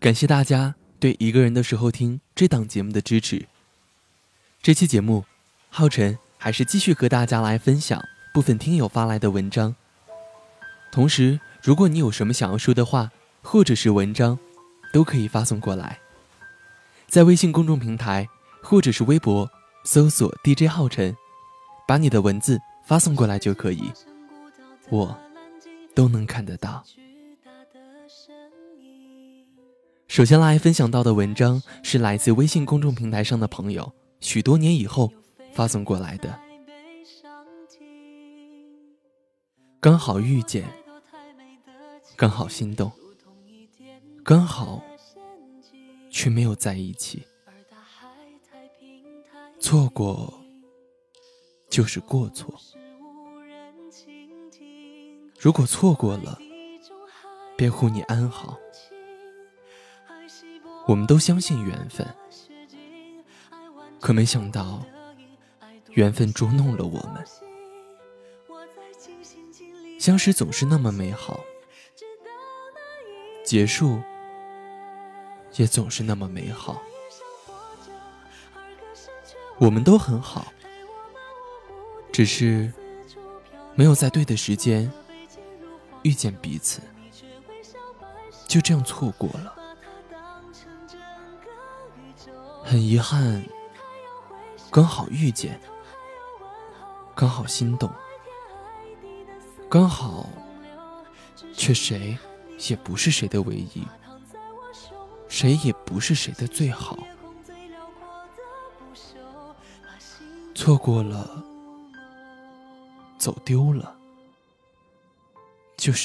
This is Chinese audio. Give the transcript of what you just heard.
感谢大家对一个人的时候听这档节目的支持。这期节目，浩辰还是继续和大家来分享部分听友发来的文章。同时，如果你有什么想要说的话，或者是文章，都可以发送过来，在微信公众平台或者是微博搜索 DJ 浩辰，把你的文字发送过来就可以，我都能看得到。首先来分享到的文章是来自微信公众平台上的朋友许多年以后发送过来的，刚好遇见，刚好心动。刚好，却没有在一起。错过，就是过错。如果错过了，便护你安好。我们都相信缘分，可没想到，缘分捉弄了我们。相识总是那么美好，结束。也总是那么美好，我们都很好，只是没有在对的时间遇见彼此，就这样错过了。很遗憾，刚好遇见，刚好心动，刚好，却谁也不是谁的唯一。谁也不是谁的最好，错过了，走丢了。